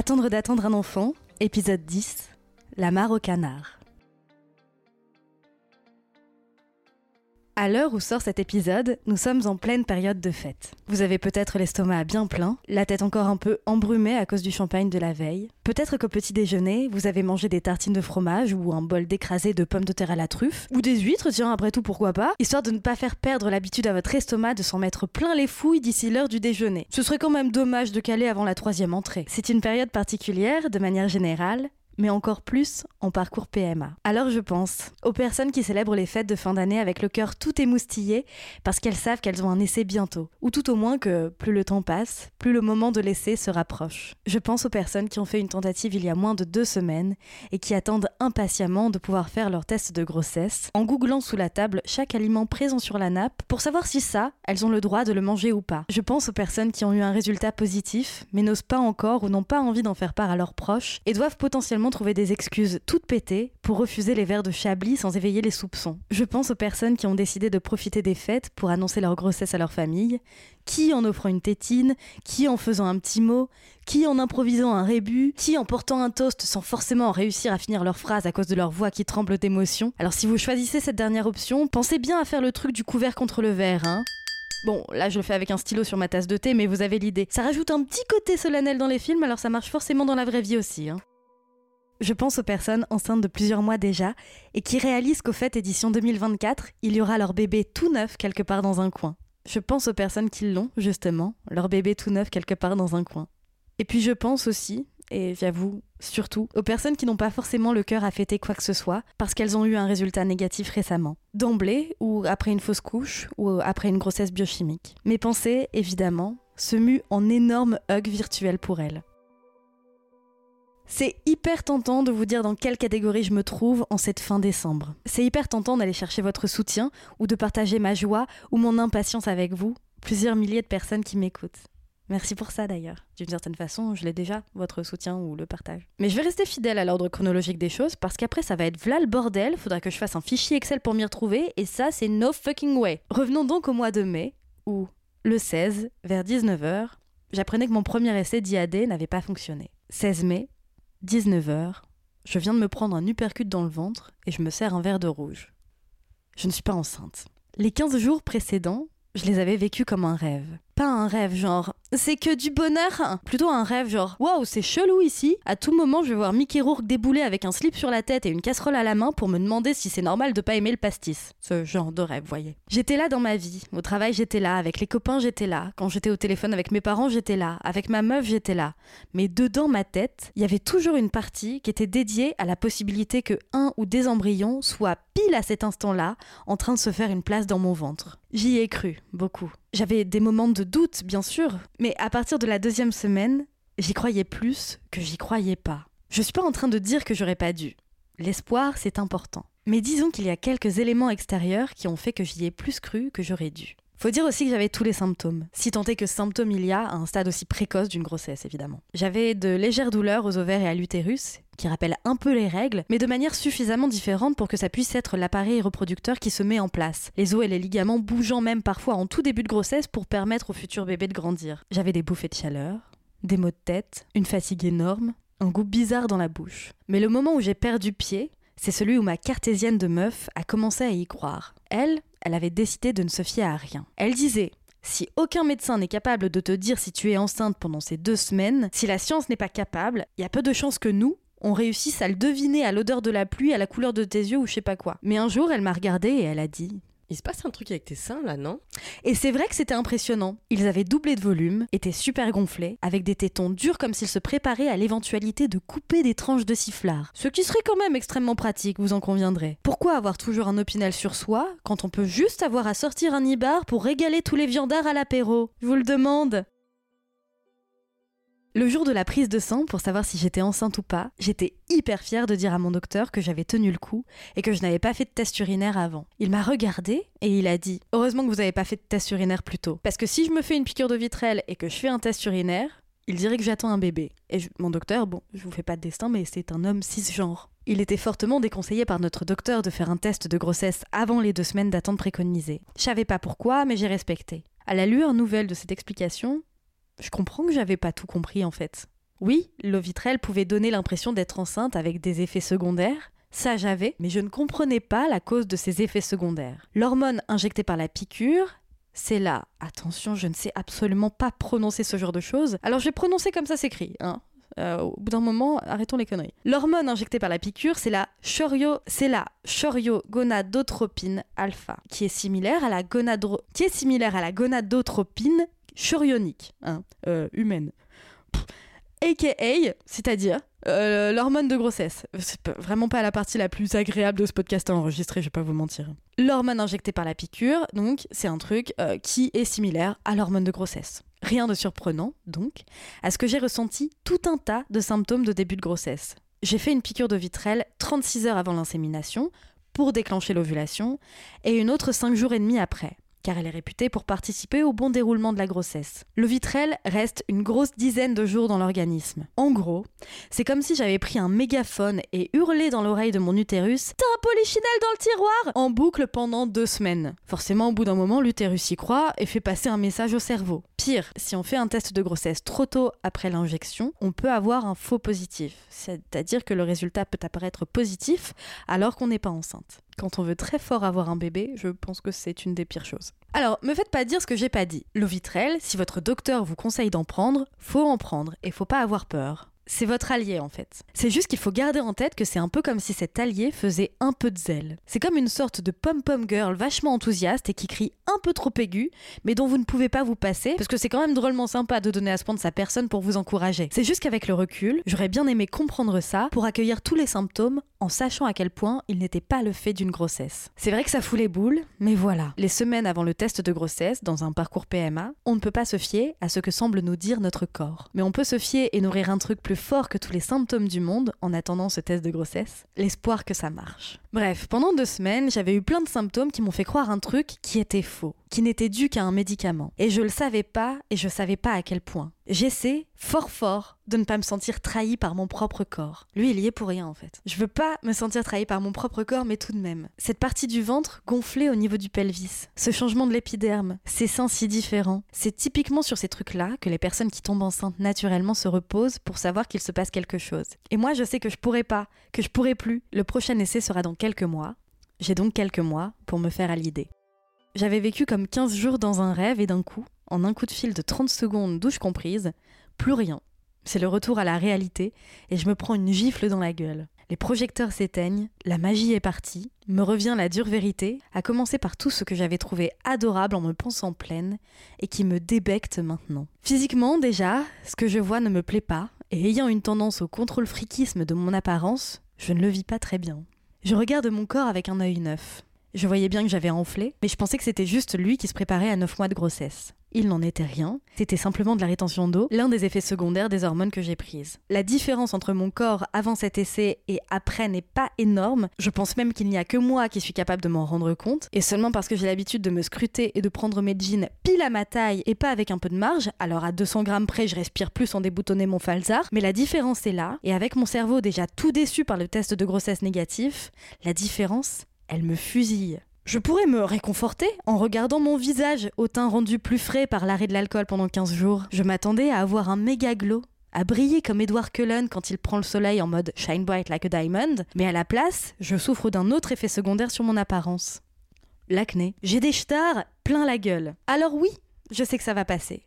Attendre d'attendre un enfant, épisode 10, la mare au canard. À l'heure où sort cet épisode, nous sommes en pleine période de fête. Vous avez peut-être l'estomac bien plein, la tête encore un peu embrumée à cause du champagne de la veille. Peut-être qu'au petit déjeuner, vous avez mangé des tartines de fromage ou un bol d'écrasé de pommes de terre à la truffe, ou des huîtres, tiens après tout pourquoi pas, histoire de ne pas faire perdre l'habitude à votre estomac de s'en mettre plein les fouilles d'ici l'heure du déjeuner. Ce serait quand même dommage de caler avant la troisième entrée. C'est une période particulière, de manière générale, mais encore plus en parcours PMA. Alors je pense aux personnes qui célèbrent les fêtes de fin d'année avec le cœur tout émoustillé parce qu'elles savent qu'elles ont un essai bientôt, ou tout au moins que plus le temps passe, plus le moment de l'essai se rapproche. Je pense aux personnes qui ont fait une tentative il y a moins de deux semaines et qui attendent impatiemment de pouvoir faire leur test de grossesse en googlant sous la table chaque aliment présent sur la nappe pour savoir si ça, elles ont le droit de le manger ou pas. Je pense aux personnes qui ont eu un résultat positif mais n'osent pas encore ou n'ont pas envie d'en faire part à leurs proches et doivent potentiellement trouver des excuses toutes pétées pour refuser les verres de Chablis sans éveiller les soupçons. Je pense aux personnes qui ont décidé de profiter des fêtes pour annoncer leur grossesse à leur famille, qui en offrant une tétine, qui en faisant un petit mot, qui en improvisant un rébut, qui en portant un toast sans forcément réussir à finir leur phrase à cause de leur voix qui tremble d'émotion. Alors si vous choisissez cette dernière option, pensez bien à faire le truc du couvert contre le verre, hein. Bon, là je le fais avec un stylo sur ma tasse de thé, mais vous avez l'idée. Ça rajoute un petit côté solennel dans les films, alors ça marche forcément dans la vraie vie aussi. Hein. Je pense aux personnes enceintes de plusieurs mois déjà et qui réalisent qu'au fait édition 2024, il y aura leur bébé tout neuf quelque part dans un coin. Je pense aux personnes qui l'ont, justement, leur bébé tout neuf quelque part dans un coin. Et puis je pense aussi, et j'avoue surtout, aux personnes qui n'ont pas forcément le cœur à fêter quoi que ce soit parce qu'elles ont eu un résultat négatif récemment. D'emblée, ou après une fausse couche, ou après une grossesse biochimique. Mes pensées, évidemment, se muent en énormes hugs virtuels pour elles. C'est hyper tentant de vous dire dans quelle catégorie je me trouve en cette fin décembre. C'est hyper tentant d'aller chercher votre soutien ou de partager ma joie ou mon impatience avec vous, plusieurs milliers de personnes qui m'écoutent. Merci pour ça d'ailleurs. D'une certaine façon, je l'ai déjà, votre soutien ou le partage. Mais je vais rester fidèle à l'ordre chronologique des choses parce qu'après ça va être v'là le bordel, faudra que je fasse un fichier Excel pour m'y retrouver et ça c'est no fucking way. Revenons donc au mois de mai où, le 16, vers 19h, j'apprenais que mon premier essai d'IAD n'avait pas fonctionné. 16 mai, 19h, je viens de me prendre un uppercut dans le ventre et je me sers un verre de rouge. Je ne suis pas enceinte. Les 15 jours précédents, je les avais vécus comme un rêve. Pas un rêve genre c'est que du bonheur, hein. plutôt un rêve genre waouh, c'est chelou ici. À tout moment, je vais voir Mickey Rourke débouler avec un slip sur la tête et une casserole à la main pour me demander si c'est normal de pas aimer le pastis. Ce genre de rêve, voyez. J'étais là dans ma vie. Au travail, j'étais là. Avec les copains, j'étais là. Quand j'étais au téléphone avec mes parents, j'étais là. Avec ma meuf, j'étais là. Mais dedans ma tête, il y avait toujours une partie qui était dédiée à la possibilité que un ou des embryons soient pile à cet instant-là en train de se faire une place dans mon ventre. J'y ai cru, beaucoup. J'avais des moments de doute, bien sûr, mais à partir de la deuxième semaine, j'y croyais plus que j'y croyais pas. Je suis pas en train de dire que j'aurais pas dû. L'espoir, c'est important. Mais disons qu'il y a quelques éléments extérieurs qui ont fait que j'y ai plus cru que j'aurais dû. Faut dire aussi que j'avais tous les symptômes, si tant est que symptômes il y a à un stade aussi précoce d'une grossesse évidemment. J'avais de légères douleurs aux ovaires et à l'utérus, qui rappellent un peu les règles, mais de manière suffisamment différente pour que ça puisse être l'appareil reproducteur qui se met en place, les os et les ligaments bougeant même parfois en tout début de grossesse pour permettre au futur bébé de grandir. J'avais des bouffées de chaleur, des maux de tête, une fatigue énorme, un goût bizarre dans la bouche. Mais le moment où j'ai perdu pied, c'est celui où ma cartésienne de meuf a commencé à y croire. Elle, elle avait décidé de ne se fier à rien. Elle disait si aucun médecin n'est capable de te dire si tu es enceinte pendant ces deux semaines, si la science n'est pas capable, il y a peu de chances que nous, on réussisse à le deviner à l'odeur de la pluie, à la couleur de tes yeux ou je sais pas quoi. Mais un jour, elle m'a regardée et elle a dit Il se passe un truc avec tes seins là, non? Et c'est vrai que c'était impressionnant. Ils avaient doublé de volume, étaient super gonflés, avec des tétons durs comme s'ils se préparaient à l'éventualité de couper des tranches de sifflard. Ce qui serait quand même extrêmement pratique, vous en conviendrez. Pourquoi avoir toujours un opinel sur soi quand on peut juste avoir à sortir un ibar pour régaler tous les viandards à l'apéro? Je vous le demande le jour de la prise de sang, pour savoir si j'étais enceinte ou pas, j'étais hyper fière de dire à mon docteur que j'avais tenu le coup et que je n'avais pas fait de test urinaire avant. Il m'a regardé et il a dit Heureusement que vous n'avez pas fait de test urinaire plus tôt. Parce que si je me fais une piqûre de vitrelle et que je fais un test urinaire, il dirait que j'attends un bébé. Et mon docteur, bon, je vous fais pas de destin, mais c'est un homme cisgenre. Il était fortement déconseillé par notre docteur de faire un test de grossesse avant les deux semaines d'attente préconisées. Je savais pas pourquoi, mais j'ai respecté. À la lueur nouvelle de cette explication, je comprends que j'avais pas tout compris en fait. Oui, l'eau vitrelle pouvait donner l'impression d'être enceinte avec des effets secondaires, ça j'avais, mais je ne comprenais pas la cause de ces effets secondaires. L'hormone injectée par la piqûre, c'est là. Attention, je ne sais absolument pas prononcer ce genre de choses. Alors je vais prononcer comme ça s'écrit. Hein. Euh, au bout d'un moment, arrêtons les conneries. L'hormone injectée par la piqûre, c'est la chorio, c'est la choriogonadotropine alpha, qui est similaire à la qui est similaire à la gonadotropine chorionique, hein, euh, humaine. AKA, c'est-à-dire euh, l'hormone de grossesse. C'est vraiment pas la partie la plus agréable de ce podcast à enregistrer, je vais pas vous mentir. L'hormone injectée par la piqûre, donc, c'est un truc euh, qui est similaire à l'hormone de grossesse. Rien de surprenant, donc, à ce que j'ai ressenti tout un tas de symptômes de début de grossesse. J'ai fait une piqûre de vitrelle 36 heures avant l'insémination pour déclencher l'ovulation et une autre 5 jours et demi après car elle est réputée pour participer au bon déroulement de la grossesse. Le vitrel reste une grosse dizaine de jours dans l'organisme. En gros, c'est comme si j'avais pris un mégaphone et hurlé dans l'oreille de mon utérus T'as un polychinelle dans le tiroir en boucle pendant deux semaines. Forcément, au bout d'un moment, l'utérus y croit et fait passer un message au cerveau. Pire, si on fait un test de grossesse trop tôt après l'injection, on peut avoir un faux positif, c'est-à-dire que le résultat peut apparaître positif alors qu'on n'est pas enceinte. Quand on veut très fort avoir un bébé, je pense que c'est une des pires choses. Alors, me faites pas dire ce que j'ai pas dit. L'eau vitrelle, si votre docteur vous conseille d'en prendre, faut en prendre et faut pas avoir peur c'est votre allié en fait. C'est juste qu'il faut garder en tête que c'est un peu comme si cet allié faisait un peu de zèle. C'est comme une sorte de pom-pom girl vachement enthousiaste et qui crie un peu trop aigu, mais dont vous ne pouvez pas vous passer, parce que c'est quand même drôlement sympa de donner à ce point sa personne pour vous encourager. C'est juste qu'avec le recul, j'aurais bien aimé comprendre ça pour accueillir tous les symptômes en sachant à quel point il n'était pas le fait d'une grossesse. C'est vrai que ça fout les boules, mais voilà. Les semaines avant le test de grossesse, dans un parcours PMA, on ne peut pas se fier à ce que semble nous dire notre corps. Mais on peut se fier et nourrir un truc plus fort que tous les symptômes du monde en attendant ce test de grossesse, l'espoir que ça marche. Bref, pendant deux semaines, j'avais eu plein de symptômes qui m'ont fait croire un truc qui était faux, qui n'était dû qu'à un médicament. Et je le savais pas, et je savais pas à quel point. J'essaie, fort fort, de ne pas me sentir trahi par mon propre corps. Lui, il y est pour rien en fait. Je veux pas me sentir trahi par mon propre corps, mais tout de même. Cette partie du ventre gonflée au niveau du pelvis, ce changement de l'épiderme, ces seins si différents, c'est typiquement sur ces trucs-là que les personnes qui tombent enceintes naturellement se reposent pour savoir qu'il se passe quelque chose. Et moi, je sais que je pourrais pas, que je pourrais plus. Le prochain essai sera dans quelques mois. J'ai donc quelques mois pour me faire à l'idée. J'avais vécu comme 15 jours dans un rêve et d'un coup, en un coup de fil de 30 secondes douche comprise, plus rien. C'est le retour à la réalité et je me prends une gifle dans la gueule. Les projecteurs s'éteignent, la magie est partie, me revient la dure vérité, à commencer par tout ce que j'avais trouvé adorable en me pensant pleine et qui me débecte maintenant. Physiquement déjà, ce que je vois ne me plaît pas et ayant une tendance au contrôle friquisme de mon apparence, je ne le vis pas très bien. Je regarde mon corps avec un œil neuf. Je voyais bien que j'avais enflé, mais je pensais que c'était juste lui qui se préparait à 9 mois de grossesse. Il n'en était rien, c'était simplement de la rétention d'eau, l'un des effets secondaires des hormones que j'ai prises. La différence entre mon corps avant cet essai et après n'est pas énorme, je pense même qu'il n'y a que moi qui suis capable de m'en rendre compte, et seulement parce que j'ai l'habitude de me scruter et de prendre mes jeans pile à ma taille et pas avec un peu de marge, alors à 200 grammes près je respire plus sans déboutonner mon falzar, mais la différence est là, et avec mon cerveau déjà tout déçu par le test de grossesse négatif, la différence, elle me fusille. Je pourrais me réconforter en regardant mon visage au teint rendu plus frais par l'arrêt de l'alcool pendant 15 jours. Je m'attendais à avoir un méga glow, à briller comme Edward Cullen quand il prend le soleil en mode shine bright like a diamond, mais à la place, je souffre d'un autre effet secondaire sur mon apparence. L'acné. J'ai des stars plein la gueule. Alors oui, je sais que ça va passer.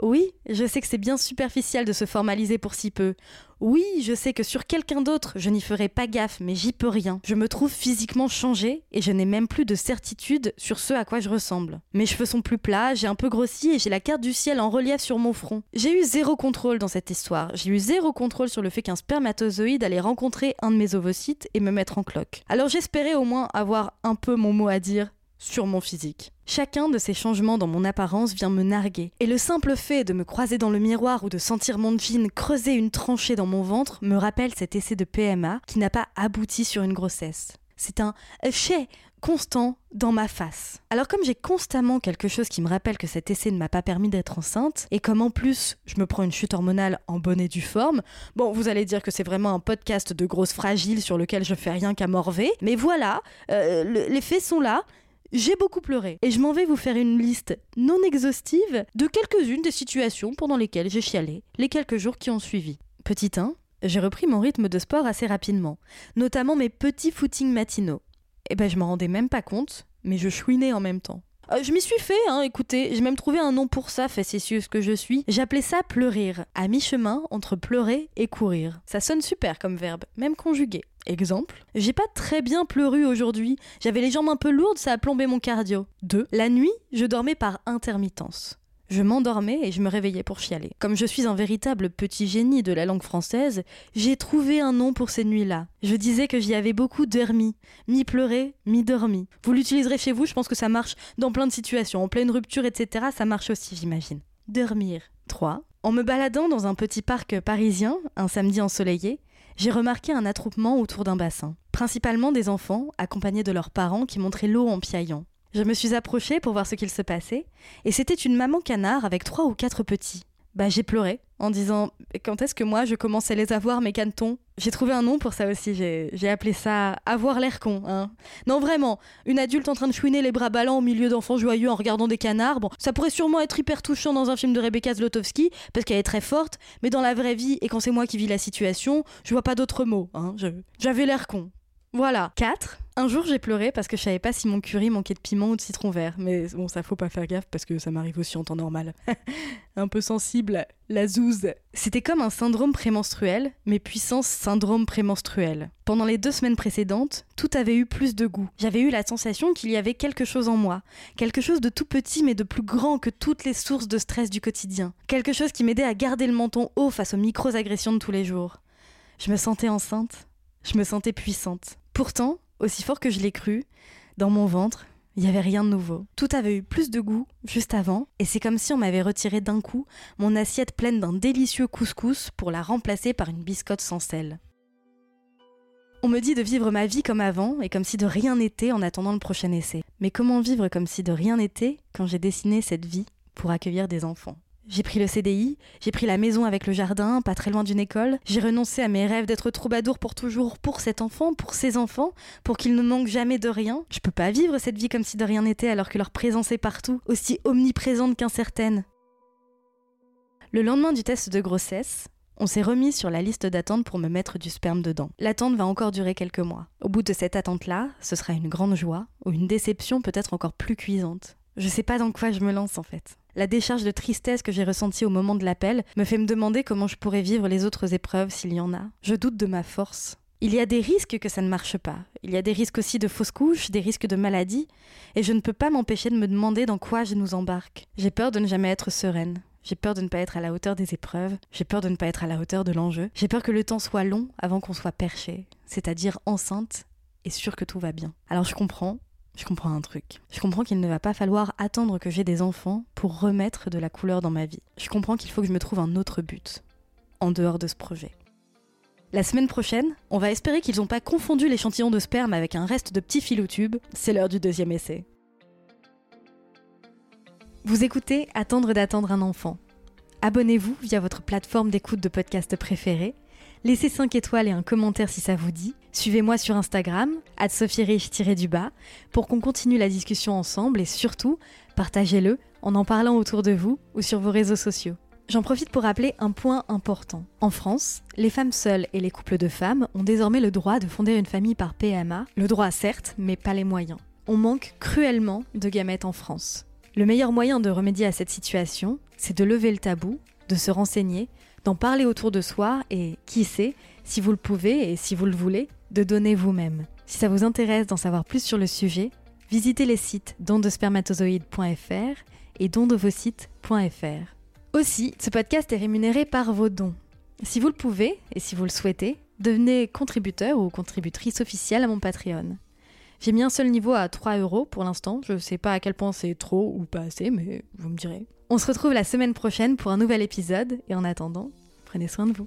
Oui, je sais que c'est bien superficiel de se formaliser pour si peu. Oui, je sais que sur quelqu'un d'autre, je n'y ferai pas gaffe, mais j'y peux rien. Je me trouve physiquement changée et je n'ai même plus de certitude sur ce à quoi je ressemble. Mes cheveux sont plus plats, j'ai un peu grossi et j'ai la carte du ciel en relief sur mon front. J'ai eu zéro contrôle dans cette histoire. J'ai eu zéro contrôle sur le fait qu'un spermatozoïde allait rencontrer un de mes ovocytes et me mettre en cloque. Alors j'espérais au moins avoir un peu mon mot à dire sur mon physique. Chacun de ces changements dans mon apparence vient me narguer, et le simple fait de me croiser dans le miroir ou de sentir mon jean creuser une tranchée dans mon ventre me rappelle cet essai de PMA qui n'a pas abouti sur une grossesse. C'est un chais constant dans ma face. Alors comme j'ai constamment quelque chose qui me rappelle que cet essai ne m'a pas permis d'être enceinte, et comme en plus je me prends une chute hormonale en bonne et due forme, bon vous allez dire que c'est vraiment un podcast de grosses fragiles sur lequel je fais rien qu'à morver, mais voilà, euh, les faits sont là, j'ai beaucoup pleuré et je m'en vais vous faire une liste non exhaustive de quelques-unes des situations pendant lesquelles j'ai chialé les quelques jours qui ont suivi. Petit 1, j'ai repris mon rythme de sport assez rapidement, notamment mes petits footings matinaux. Et eh ben je m'en rendais même pas compte, mais je chouinais en même temps. Euh, je m'y suis fait, hein, écoutez, j'ai même trouvé un nom pour ça, facétieuse que je suis. J'appelais ça pleurir, à mi-chemin entre pleurer et courir. Ça sonne super comme verbe, même conjugué. Exemple, j'ai pas très bien pleuru aujourd'hui, j'avais les jambes un peu lourdes, ça a plombé mon cardio. 2. La nuit, je dormais par intermittence. Je m'endormais et je me réveillais pour chialer. Comme je suis un véritable petit génie de la langue française, j'ai trouvé un nom pour ces nuits-là. Je disais que j'y avais beaucoup dormi, mi-pleuré, mi-dormi. Vous l'utiliserez chez vous, je pense que ça marche dans plein de situations. En pleine rupture, etc., ça marche aussi, j'imagine. Dormir. 3. En me baladant dans un petit parc parisien, un samedi ensoleillé, j'ai remarqué un attroupement autour d'un bassin, principalement des enfants accompagnés de leurs parents qui montraient l'eau en piaillant. Je me suis approchée pour voir ce qu'il se passait, et c'était une maman canard avec trois ou quatre petits. Bah j'ai pleuré en disant quand est-ce que moi je commence à les avoir mes canetons? J'ai trouvé un nom pour ça aussi, j'ai appelé ça avoir l'air con. Hein. Non vraiment, une adulte en train de chouiner les bras ballants au milieu d'enfants joyeux en regardant des canards, bon ça pourrait sûrement être hyper touchant dans un film de Rebecca Zlotowski parce qu'elle est très forte, mais dans la vraie vie et quand c'est moi qui vis la situation, je vois pas d'autres mots. Hein. J'avais l'air con. Voilà. 4. Un jour, j'ai pleuré parce que je savais pas si mon curry manquait de piment ou de citron vert. Mais bon, ça faut pas faire gaffe parce que ça m'arrive aussi en temps normal. un peu sensible, la zouze. C'était comme un syndrome prémenstruel, mais puissance syndrome prémenstruel. Pendant les deux semaines précédentes, tout avait eu plus de goût. J'avais eu la sensation qu'il y avait quelque chose en moi. Quelque chose de tout petit mais de plus grand que toutes les sources de stress du quotidien. Quelque chose qui m'aidait à garder le menton haut face aux micro-agressions de tous les jours. Je me sentais enceinte. Je me sentais puissante. Pourtant, aussi fort que je l'ai cru, dans mon ventre, il n'y avait rien de nouveau. Tout avait eu plus de goût juste avant, et c'est comme si on m'avait retiré d'un coup mon assiette pleine d'un délicieux couscous pour la remplacer par une biscotte sans sel. On me dit de vivre ma vie comme avant et comme si de rien n'était en attendant le prochain essai. Mais comment vivre comme si de rien n'était quand j'ai dessiné cette vie pour accueillir des enfants? J'ai pris le CDI, j'ai pris la maison avec le jardin, pas très loin d'une école. J'ai renoncé à mes rêves d'être troubadour pour toujours pour cet enfant, pour ses enfants, pour qu'ils ne manquent jamais de rien. Je peux pas vivre cette vie comme si de rien n'était alors que leur présence est partout, aussi omniprésente qu'incertaine. Le lendemain du test de grossesse, on s'est remis sur la liste d'attente pour me mettre du sperme dedans. L'attente va encore durer quelques mois. Au bout de cette attente-là, ce sera une grande joie, ou une déception peut-être encore plus cuisante. Je sais pas dans quoi je me lance en fait. La décharge de tristesse que j'ai ressentie au moment de l'appel me fait me demander comment je pourrais vivre les autres épreuves s'il y en a. Je doute de ma force. Il y a des risques que ça ne marche pas. Il y a des risques aussi de fausses couches, des risques de maladie, et je ne peux pas m'empêcher de me demander dans quoi je nous embarque. J'ai peur de ne jamais être sereine. J'ai peur de ne pas être à la hauteur des épreuves. J'ai peur de ne pas être à la hauteur de l'enjeu. J'ai peur que le temps soit long avant qu'on soit perché, c'est-à-dire enceinte et sûr que tout va bien. Alors je comprends, je comprends un truc. Je comprends qu'il ne va pas falloir attendre que j'ai des enfants pour remettre de la couleur dans ma vie. Je comprends qu'il faut que je me trouve un autre but, en dehors de ce projet. La semaine prochaine, on va espérer qu'ils n'ont pas confondu l'échantillon de sperme avec un reste de petits fil tube. C'est l'heure du deuxième essai. Vous écoutez Attendre d'attendre un enfant. Abonnez-vous via votre plateforme d'écoute de podcast préférée Laissez 5 étoiles et un commentaire si ça vous dit. Suivez-moi sur Instagram, du bas pour qu'on continue la discussion ensemble et surtout, partagez-le en en parlant autour de vous ou sur vos réseaux sociaux. J'en profite pour rappeler un point important. En France, les femmes seules et les couples de femmes ont désormais le droit de fonder une famille par PMA, le droit certes, mais pas les moyens. On manque cruellement de gamètes en France. Le meilleur moyen de remédier à cette situation, c'est de lever le tabou, de se renseigner, d'en parler autour de soi et, qui sait, si vous le pouvez et si vous le voulez, de donner vous-même. Si ça vous intéresse d'en savoir plus sur le sujet, visitez les sites dondespermatozoïdes.fr et dondevosites.fr. Aussi, ce podcast est rémunéré par vos dons. Si vous le pouvez et si vous le souhaitez, devenez contributeur ou contributrice officielle à mon Patreon. J'ai mis un seul niveau à 3 euros pour l'instant. Je sais pas à quel point c'est trop ou pas assez, mais vous me direz. On se retrouve la semaine prochaine pour un nouvel épisode et en attendant, prenez soin de vous.